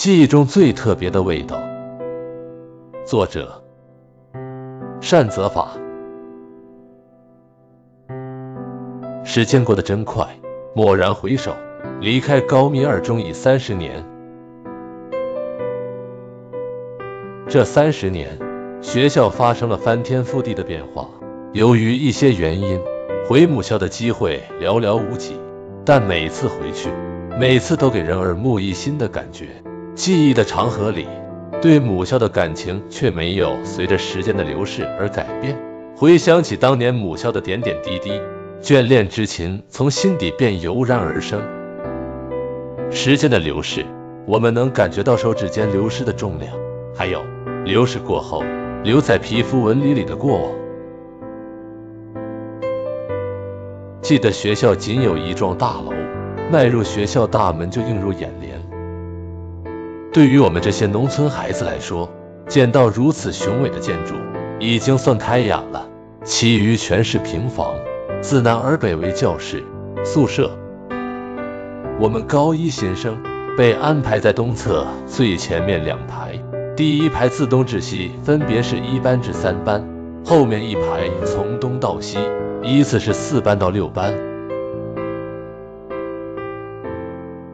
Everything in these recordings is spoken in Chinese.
记忆中最特别的味道。作者：善泽法。时间过得真快，蓦然回首，离开高密二中已三十年。这三十年，学校发生了翻天覆地的变化。由于一些原因，回母校的机会寥寥无几。但每次回去，每次都给人耳目一新的感觉。记忆的长河里，对母校的感情却没有随着时间的流逝而改变。回想起当年母校的点点滴滴，眷恋之情从心底便油然而生。时间的流逝，我们能感觉到手指间流失的重量，还有流逝过后留在皮肤纹理里的过往。记得学校仅有一幢大楼，迈入学校大门就映入眼帘。对于我们这些农村孩子来说，见到如此雄伟的建筑已经算开眼了，其余全是平房。自南而北为教室、宿舍。我们高一新生被安排在东侧最前面两排，第一排自东至西分别是一班至三班，后面一排从东到西。依次是四班到六班，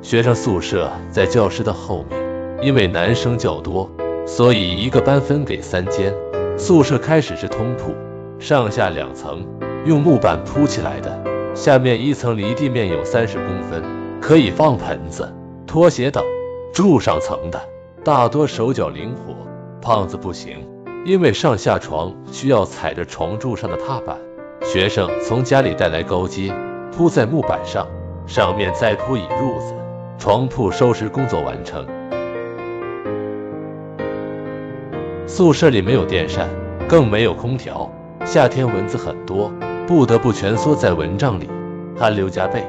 学生宿舍在教室的后面，因为男生较多，所以一个班分给三间。宿舍开始是通铺，上下两层，用木板铺起来的，下面一层离地面有三十公分，可以放盆子、拖鞋等。住上层的大多手脚灵活，胖子不行，因为上下床需要踩着床柱上的踏板。学生从家里带来高阶，铺在木板上，上面再铺一褥子，床铺收拾工作完成。宿舍里没有电扇，更没有空调，夏天蚊子很多，不得不蜷缩在蚊帐里，汗流浃背。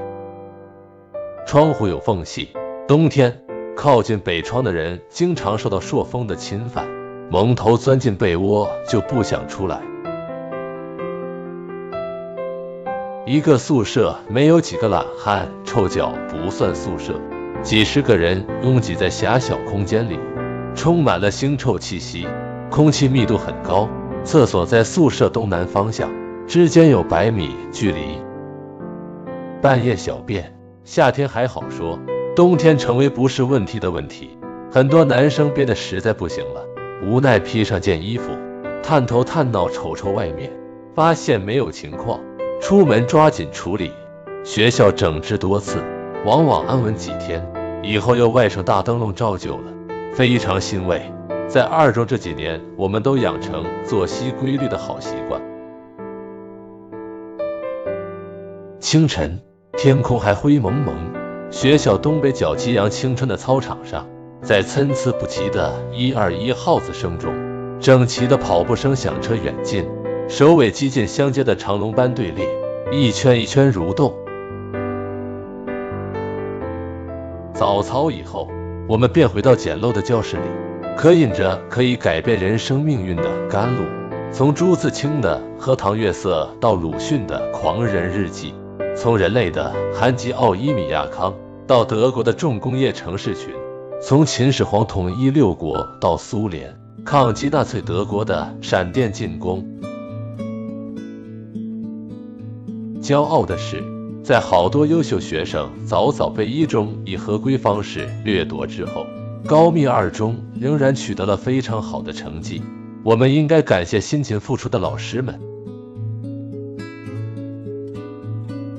窗户有缝隙，冬天靠近北窗的人经常受到朔风的侵犯，蒙头钻进被窝就不想出来。一个宿舍没有几个懒汉，臭脚不算宿舍。几十个人拥挤在狭小空间里，充满了腥臭气息，空气密度很高。厕所在宿舍东南方向，之间有百米距离。半夜小便，夏天还好说，冬天成为不是问题的问题。很多男生憋得实在不行了，无奈披上件衣服，探头探脑瞅瞅外面，发现没有情况。出门抓紧处理，学校整治多次，往往安稳几天，以后又外甥大灯笼照旧了，非常欣慰。在二中这几年，我们都养成作息规律的好习惯。清晨，天空还灰蒙蒙，学校东北角激扬青春的操场上，在参差不齐的一二一号子声中，整齐的跑步声响彻远近。首尾激进相接的长龙般队列，一圈一圈蠕动。早操以后，我们便回到简陋的教室里，渴饮着可以改变人生命运的甘露。从朱自清的《荷塘月色》到鲁迅的《狂人日记》，从人类的韩吉奥伊米亚康到德国的重工业城市群，从秦始皇统一六国到苏联抗击纳粹德国的闪电进攻。骄傲的是，在好多优秀学生早早被一中以合规方式掠夺之后，高密二中仍然取得了非常好的成绩。我们应该感谢辛勤付出的老师们。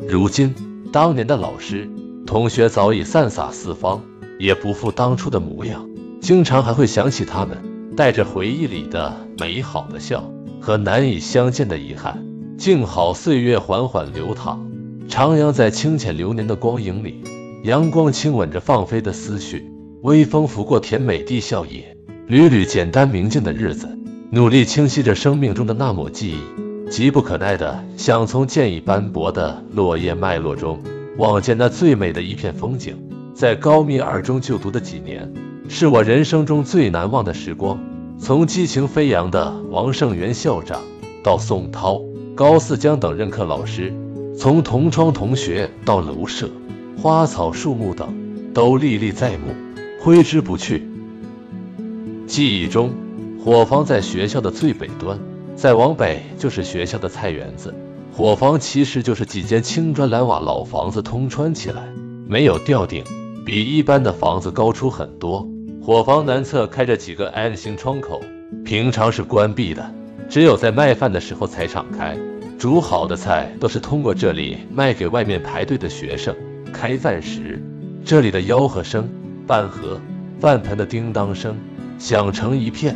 如今，当年的老师同学早已散洒四方，也不复当初的模样。经常还会想起他们，带着回忆里的美好的笑和难以相见的遗憾。静好，岁月缓缓流淌，徜徉在清浅流年的光影里。阳光亲吻着放飞的思绪，微风拂过甜美地笑靥，缕缕简单明净的日子，努力清晰着生命中的那抹记忆。急不可耐的想从渐已斑驳的落叶脉络中望见那最美的一片风景。在高密二中就读的几年，是我人生中最难忘的时光。从激情飞扬的王胜元校长到宋涛。高四江等任课老师，从同窗同学到楼舍，花草树木等，都历历在目。挥之不去。记忆中，伙房在学校的最北端，再往北就是学校的菜园子。伙房其实就是几间青砖蓝瓦老房子通穿起来，没有吊顶，比一般的房子高出很多。伙房南侧开着几个 N 型窗口，平常是关闭的，只有在卖饭的时候才敞开。煮好的菜都是通过这里卖给外面排队的学生。开饭时，这里的吆喝声、饭盒、饭盆的叮当声响成一片。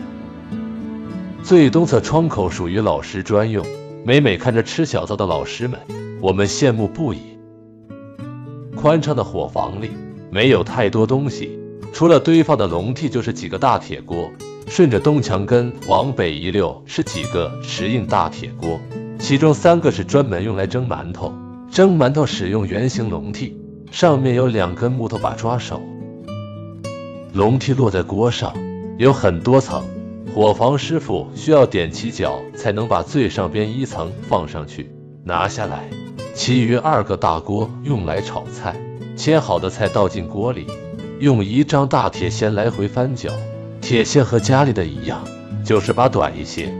最东侧窗口属于老师专用，每每看着吃小灶的老师们，我们羡慕不已。宽敞的伙房里没有太多东西，除了堆放的笼屉，就是几个大铁锅。顺着东墙根往北一溜，是几个石印大铁锅。其中三个是专门用来蒸馒头，蒸馒头使用圆形笼屉，上面有两根木头把抓手。笼屉落在锅上，有很多层，伙房师傅需要踮起脚才能把最上边一层放上去，拿下来。其余二个大锅用来炒菜，切好的菜倒进锅里，用一张大铁锨来回翻搅。铁锨和家里的一样，就是把短一些。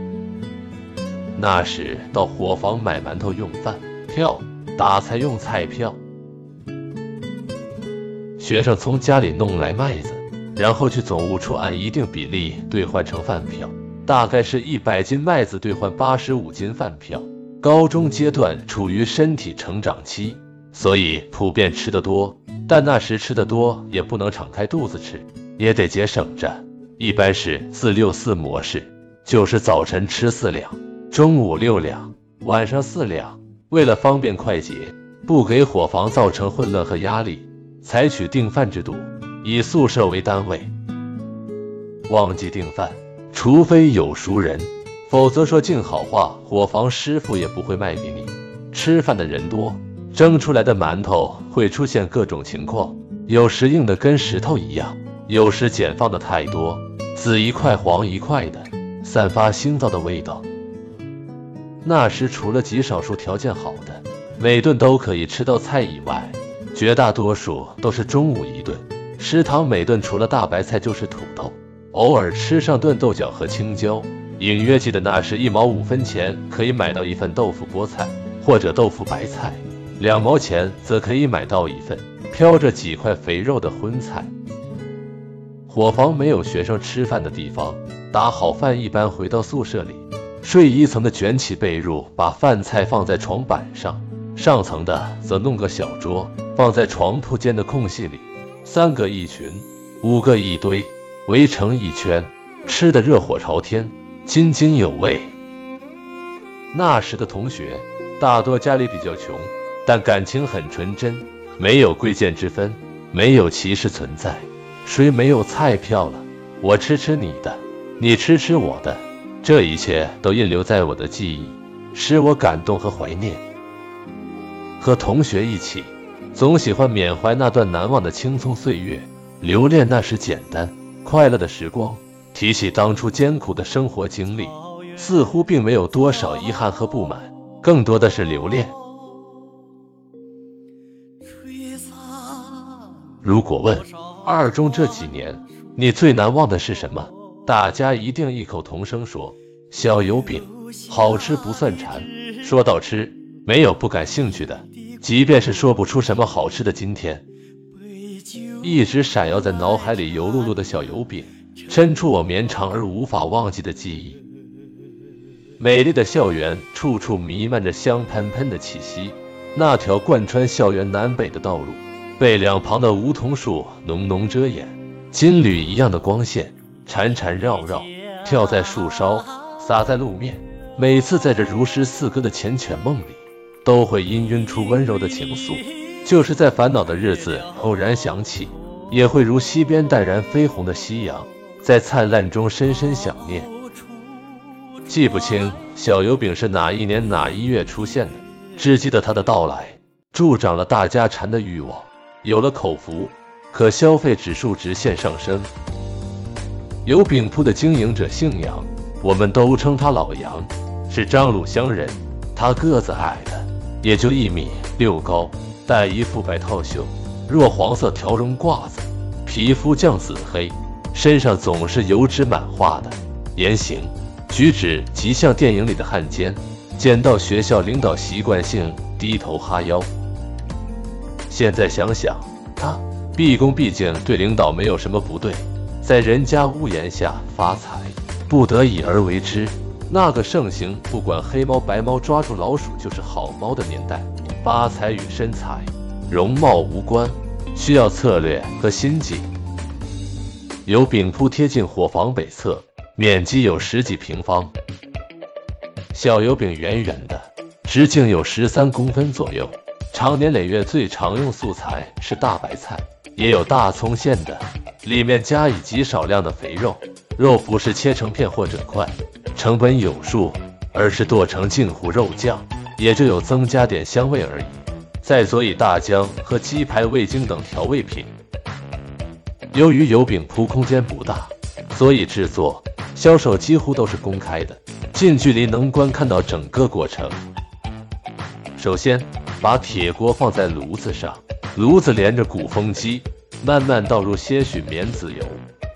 那时到伙房买馒头用饭票，打菜用菜票。学生从家里弄来麦子，然后去总务处按一定比例兑换成饭票，大概是一百斤麦子兑换八十五斤饭票。高中阶段处于身体成长期，所以普遍吃得多，但那时吃得多也不能敞开肚子吃，也得节省着，一般是四六四模式，就是早晨吃四两。中午六两，晚上四两。为了方便快捷，不给伙房造成混乱和压力，采取订饭制度，以宿舍为单位。忘记订饭，除非有熟人，否则说尽好话，伙房师傅也不会卖给你。吃饭的人多，蒸出来的馒头会出现各种情况，有时硬的跟石头一样，有时碱放的太多，紫一块黄一块的，散发腥臊的味道。那时除了极少数条件好的，每顿都可以吃到菜以外，绝大多数都是中午一顿。食堂每顿除了大白菜就是土豆，偶尔吃上顿豆角和青椒。隐约记得那时一毛五分钱可以买到一份豆腐菠菜或者豆腐白菜，两毛钱则可以买到一份飘着几块肥肉的荤菜。伙房没有学生吃饭的地方，打好饭一般回到宿舍里。睡一层的卷起被褥，把饭菜放在床板上；上层的则弄个小桌，放在床铺间的空隙里。三个一群，五个一堆，围成一圈，吃得热火朝天，津津有味。那时的同学大多家里比较穷，但感情很纯真，没有贵贱之分，没有歧视存在。谁没有菜票了？我吃吃你的，你吃吃我的。这一切都印留在我的记忆，使我感动和怀念。和同学一起，总喜欢缅怀那段难忘的青葱岁月，留恋那时简单快乐的时光。提起当初艰苦的生活经历，似乎并没有多少遗憾和不满，更多的是留恋。如果问二中这几年你最难忘的是什么？大家一定异口同声说：“小油饼好吃不算馋。”说到吃，没有不感兴趣的，即便是说不出什么好吃的。今天，一直闪耀在脑海里油漉漉的小油饼，伸出我绵长而无法忘记的记忆。美丽的校园，处处弥漫着香喷喷的气息。那条贯穿校园南北的道路，被两旁的梧桐树浓浓遮掩，金缕一样的光线。缠缠绕绕，跳在树梢，洒在路面。每次在这如诗似歌的缱绻梦里，都会氤氲出温柔的情愫。就是在烦恼的日子偶然想起，也会如西边淡然绯红的夕阳，在灿烂中深深想念。记不清小油饼是哪一年哪一月出现的，只记得它的到来，助长了大家馋的欲望。有了口福，可消费指数直线上升。油饼铺的经营者姓杨，我们都称他老杨，是张鲁乡人。他个子矮的，也就一米六高，戴一副白套袖，若黄色条绒褂子，皮肤酱紫黑，身上总是油脂满画的，言行举止极像电影里的汉奸。见到学校领导，习惯性低头哈腰。现在想想，他毕恭毕敬对领导没有什么不对，在人家屋檐下发财，不得已而为之。那个盛行不管黑猫白猫，抓住老鼠就是好猫的年代，发财与身材、容貌无关，需要策略和心计。油饼铺贴近火房北侧，面积有十几平方。小油饼圆圆的，直径有十三公分左右。常年累月最常用素材是大白菜，也有大葱馅的，里面加以极少量的肥肉，肉不是切成片或者块。成本有数，而是剁成近乎肉酱，也就有增加点香味而已。再佐以大姜和鸡排、味精等调味品。由于油饼铺空间不大，所以制作、销售几乎都是公开的，近距离能观看到整个过程。首先，把铁锅放在炉子上，炉子连着鼓风机，慢慢倒入些许棉籽油。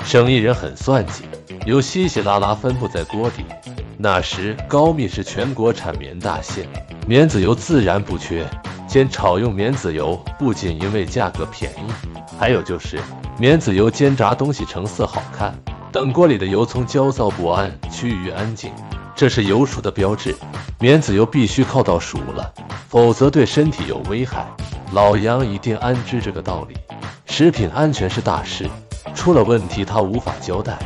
生意人很算计。油稀稀拉拉分布在锅底。那时高密是全国产棉大县，棉籽油自然不缺。煎炒用棉籽油不仅因为价格便宜，还有就是棉籽油煎炸东西成色好看。等锅里的油葱焦躁不安，趋于安静，这是油熟的标志。棉籽油必须靠到熟了，否则对身体有危害。老杨一定安知这个道理。食品安全是大事，出了问题他无法交代。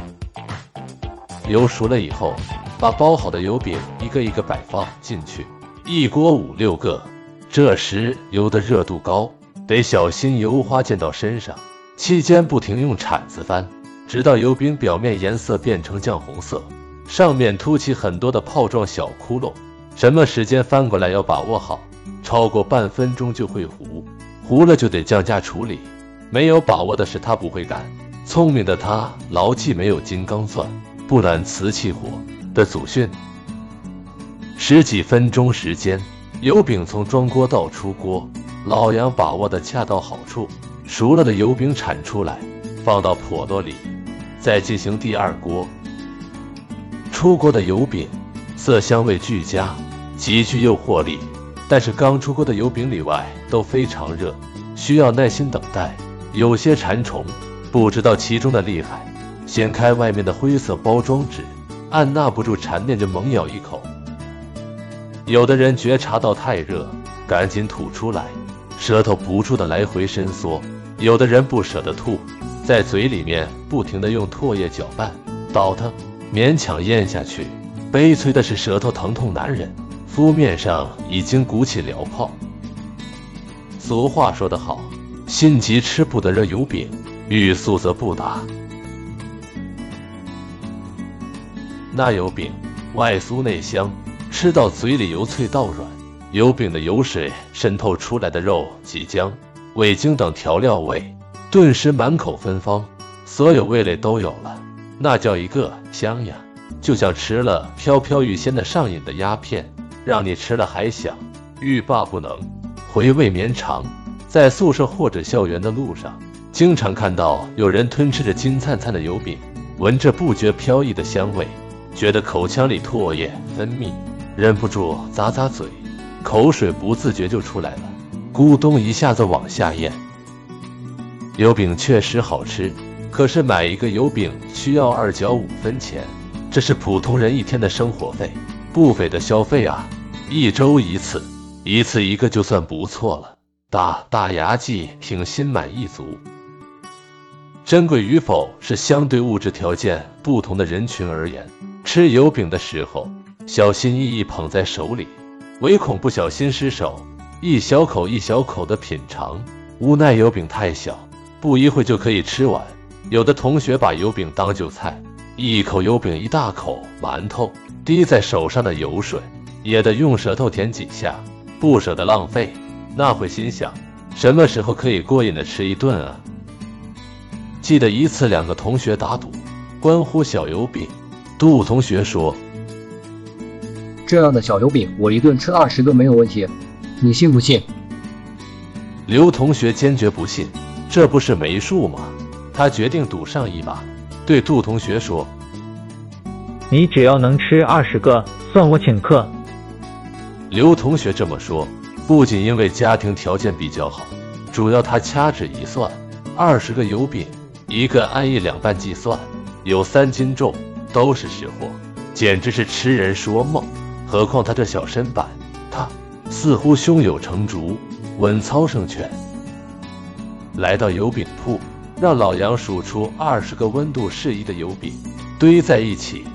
油熟了以后，把包好的油饼一个一个摆放进去，一锅五六个。这时油的热度高，得小心油花溅到身上。期间不停用铲子翻，直到油饼表面颜色变成酱红色，上面凸起很多的泡状小窟窿。什么时间翻过来要把握好，超过半分钟就会糊，糊了就得降价处理。没有把握的事他不会干，聪明的他牢记没有金刚钻。不揽瓷器活的祖训。十几分钟时间，油饼从装锅到出锅，老杨把握的恰到好处。熟了的油饼铲出来，放到笸箩里，再进行第二锅。出锅的油饼色香味俱佳，极具诱惑力。但是刚出锅的油饼里外都非常热，需要耐心等待。有些馋虫不知道其中的厉害。掀开外面的灰色包装纸，按捺不住馋念就猛咬一口。有的人觉察到太热，赶紧吐出来，舌头不住的来回伸缩；有的人不舍得吐，在嘴里面不停的用唾液搅拌、倒腾，勉强咽下去。悲催的是舌头疼痛难忍，敷面上已经鼓起燎泡。俗话说得好，心急吃不得热油饼，欲速则不达。那油饼外酥内香，吃到嘴里由脆到软。油饼的油水渗透出来的肉、及姜、味精等调料味，顿时满口芬芳，所有味蕾都有了，那叫一个香呀！就像吃了飘飘欲仙的上瘾的鸦片，让你吃了还想欲罢不能，回味绵长。在宿舍或者校园的路上，经常看到有人吞吃着金灿灿的油饼，闻着不觉飘逸的香味。觉得口腔里唾液分泌，忍不住咂咂嘴，口水不自觉就出来了，咕咚一下子往下咽。油饼确实好吃，可是买一个油饼需要二角五分钱，这是普通人一天的生活费，不菲的消费啊！一周一次，一次一个就算不错了，打打牙祭挺心满意足。珍贵与否是相对物质条件不同的人群而言。吃油饼的时候，小心翼翼捧在手里，唯恐不小心失手，一小口一小口的品尝。无奈油饼太小，不一会就可以吃完。有的同学把油饼当韭菜，一口油饼一大口馒头，滴在手上的油水也得用舌头舔几下，不舍得浪费。那会心想，什么时候可以过瘾的吃一顿啊？记得一次，两个同学打赌，关乎小油饼。杜同学说：“这样的小油饼，我一顿吃二十个没有问题，你信不信？”刘同学坚决不信，这不是没数吗？他决定赌上一把，对杜同学说：“你只要能吃二十个，算我请客。”刘同学这么说，不仅因为家庭条件比较好，主要他掐指一算，二十个油饼，一个按一两半计算，有三斤重，都是实货，简直是痴人说梦。何况他这小身板，他似乎胸有成竹，稳操胜券。来到油饼铺，让老杨数出二十个温度适宜的油饼，堆在一起。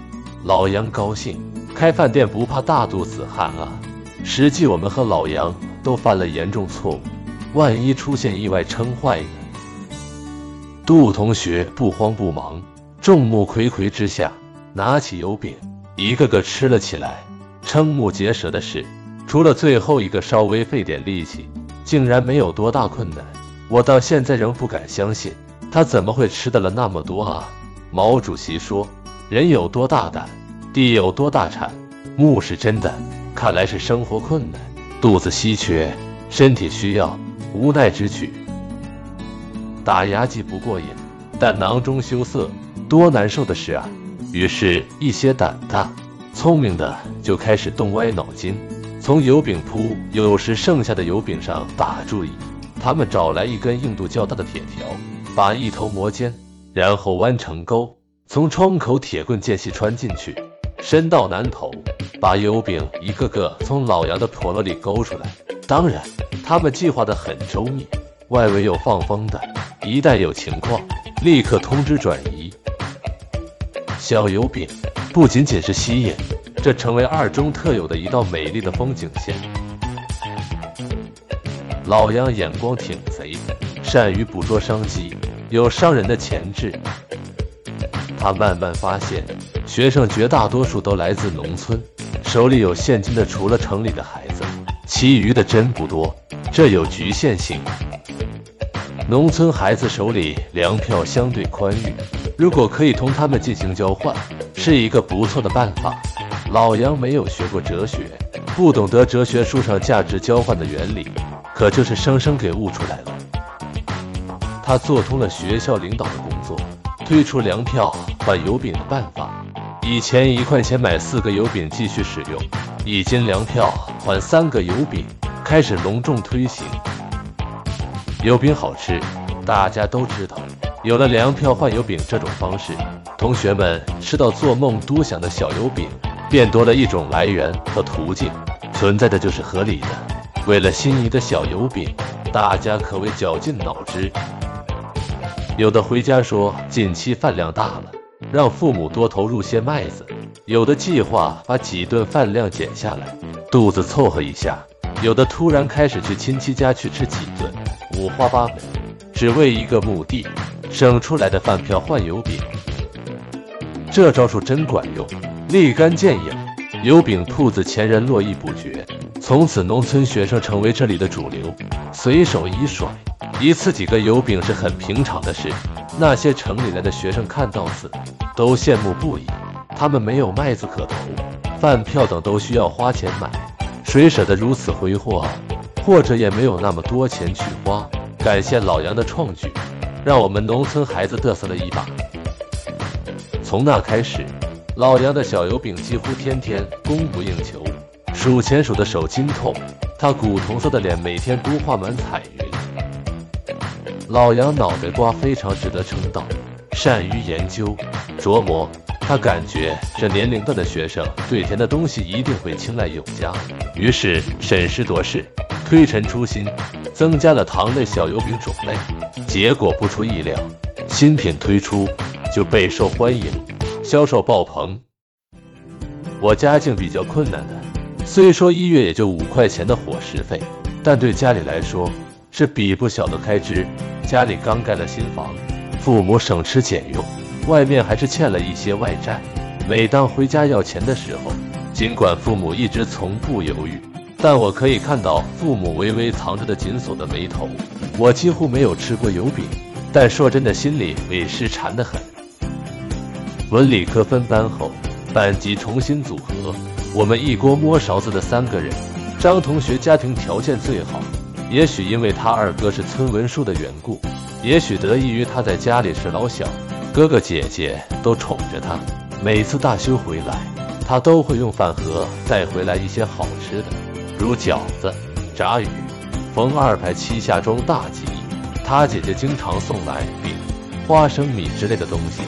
老杨高兴，开饭店不怕大肚子汉啊！实际我们和老杨都犯了严重错误，万一出现意外撑坏？杜同学不慌不忙，众目睽睽之下拿起油饼，一个个吃了起来。瞠目结舌的是，除了最后一个稍微费点力气，竟然没有多大困难。我到现在仍不敢相信，他怎么会吃得了那么多啊？毛主席说：“人有多大胆，地有多大产。”木是真的。看来是生活困难，肚子稀缺，身体需要，无奈之举。打牙祭不过瘾，但囊中羞涩，多难受的事啊！于是，一些胆大、聪明的就开始动歪脑筋，从油饼铺有时剩下的油饼上打注意。他们找来一根硬度较大的铁条，把一头磨尖，然后弯成钩，从窗口铁棍间隙穿进去。伸到南头，把油饼一个个从老杨的婆罗里勾出来。当然，他们计划的很周密，外围有放风的，一旦有情况，立刻通知转移。小油饼不仅仅是吸引，这成为二中特有的一道美丽的风景线。老杨眼光挺贼，善于捕捉商机，有商人的潜质。他慢慢发现。学生绝大多数都来自农村，手里有现金的除了城里的孩子，其余的真不多，这有局限性。农村孩子手里粮票相对宽裕，如果可以同他们进行交换，是一个不错的办法。老杨没有学过哲学，不懂得哲学书上价值交换的原理，可就是生生给悟出来了。他做通了学校领导的工作，推出粮票换油饼的办法。以前一块钱买四个油饼继续使用，一斤粮票换三个油饼，开始隆重推行。油饼好吃，大家都知道。有了粮票换油饼这种方式，同学们吃到做梦都想的小油饼，便多了一种来源和途径，存在的就是合理的。为了心仪的小油饼，大家可谓绞尽脑汁。有的回家说近期饭量大了。让父母多投入些麦子，有的计划把几顿饭量减下来，肚子凑合一下；有的突然开始去亲戚家去吃几顿，五花八门，只为一个目的：省出来的饭票换油饼。这招数真管用，立竿见影。油饼铺子前人络绎不绝，从此农村学生成为这里的主流，随手一甩，一次几个油饼是很平常的事。那些城里来的学生看到此，都羡慕不已。他们没有麦子可投，饭票等都需要花钱买，谁舍得如此挥霍？或者也没有那么多钱去花。感谢老杨的创举，让我们农村孩子嘚瑟了一把。从那开始，老杨的小油饼几乎天天供不应求，数钱数的手筋痛，他古铜色的脸每天都画满彩云。老杨脑袋瓜非常值得称道，善于研究琢磨。他感觉这年龄段的学生对甜的东西一定会青睐有加，于是审时度势，推陈出新，增加了糖类小油饼种类。结果不出意料，新品推出就备受欢迎，销售爆棚。我家境比较困难的，虽说一月也就五块钱的伙食费，但对家里来说是比不小的开支。家里刚盖了新房，父母省吃俭用，外面还是欠了一些外债。每当回家要钱的时候，尽管父母一直从不犹豫，但我可以看到父母微微藏着的紧锁的眉头。我几乎没有吃过油饼，但说真的，心里委实馋得很。文理科分班后，班级重新组合，我们一锅摸勺子的三个人，张同学家庭条件最好。也许因为他二哥是村文书的缘故，也许得益于他在家里是老小，哥哥姐姐都宠着他。每次大修回来，他都会用饭盒带回来一些好吃的，如饺子、炸鱼。逢二排七下中大吉，他姐姐经常送来饼、花生米之类的东西。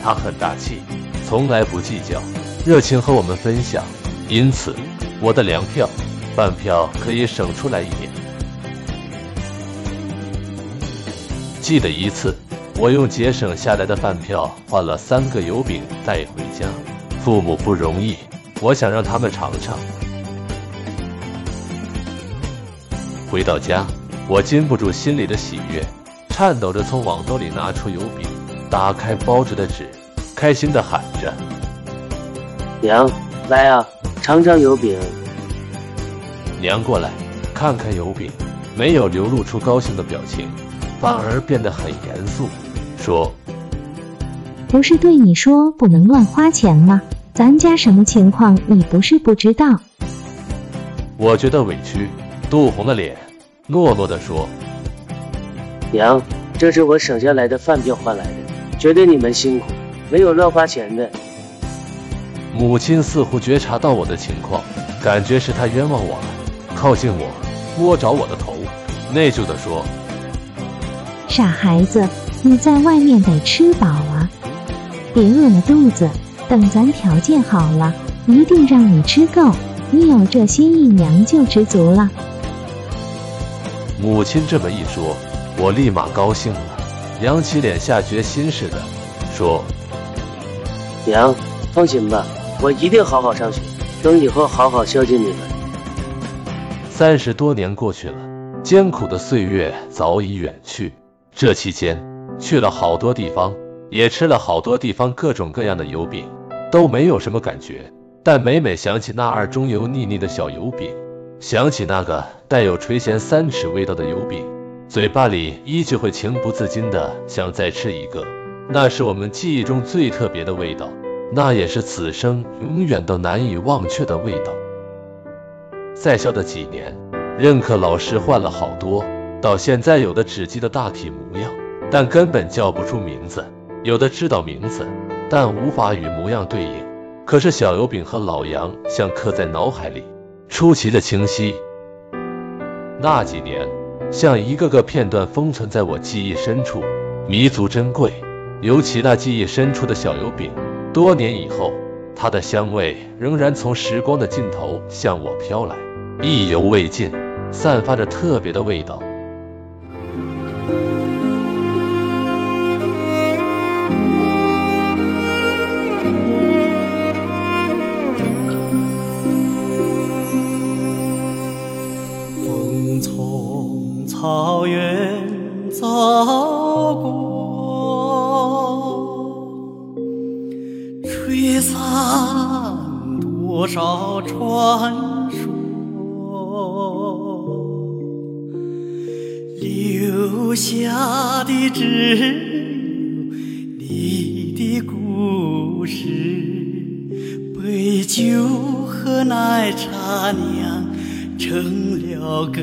他很大气，从来不计较，热情和我们分享。因此，我的粮票、饭票可以省出来一点。记得一次，我用节省下来的饭票换了三个油饼带回家。父母不容易，我想让他们尝尝。回到家，我禁不住心里的喜悦，颤抖着从网兜里拿出油饼，打开包着的纸，开心地喊着：“娘，来啊，尝尝油饼。”娘过来，看看油饼，没有流露出高兴的表情。反而变得很严肃，说：“不是对你说不能乱花钱吗？咱家什么情况，你不是不知道。”我觉得委屈，杜红了脸，懦弱地说：“娘，这是我省下来的饭票换来的，觉得你们辛苦，没有乱花钱的。”母亲似乎觉察到我的情况，感觉是她冤枉我了，靠近我，摸着我的头，内疚地说。傻孩子，你在外面得吃饱啊，别饿了肚子。等咱条件好了，一定让你吃够。你有这心意，娘就知足了。母亲这么一说，我立马高兴了，扬起脸，下决心似的说：“娘，放心吧，我一定好好上学，等以后好好孝敬你们。”三十多年过去了，艰苦的岁月早已远去。这期间去了好多地方，也吃了好多地方各种各样的油饼，都没有什么感觉。但每每想起那二中油腻腻的小油饼，想起那个带有垂涎三尺味道的油饼，嘴巴里依旧会情不自禁的想再吃一个。那是我们记忆中最特别的味道，那也是此生永远都难以忘却的味道。在校的几年，任课老师换了好多。到现在，有的只记得大体模样，但根本叫不出名字；有的知道名字，但无法与模样对应。可是小油饼和老杨像刻在脑海里，出奇的清晰。那几年，像一个个片段封存在我记忆深处，弥足珍贵。尤其那记忆深处的小油饼，多年以后，它的香味仍然从时光的尽头向我飘来，意犹未尽，散发着特别的味道。草原走过，吹散多少传说，留下的只有你的故事，杯酒和奶茶酿成了歌。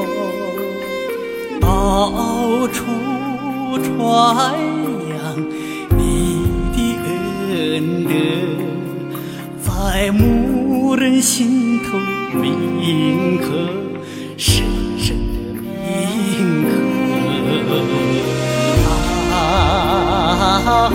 传扬你的恩德，在牧人心头铭刻深深的铭刻。啊！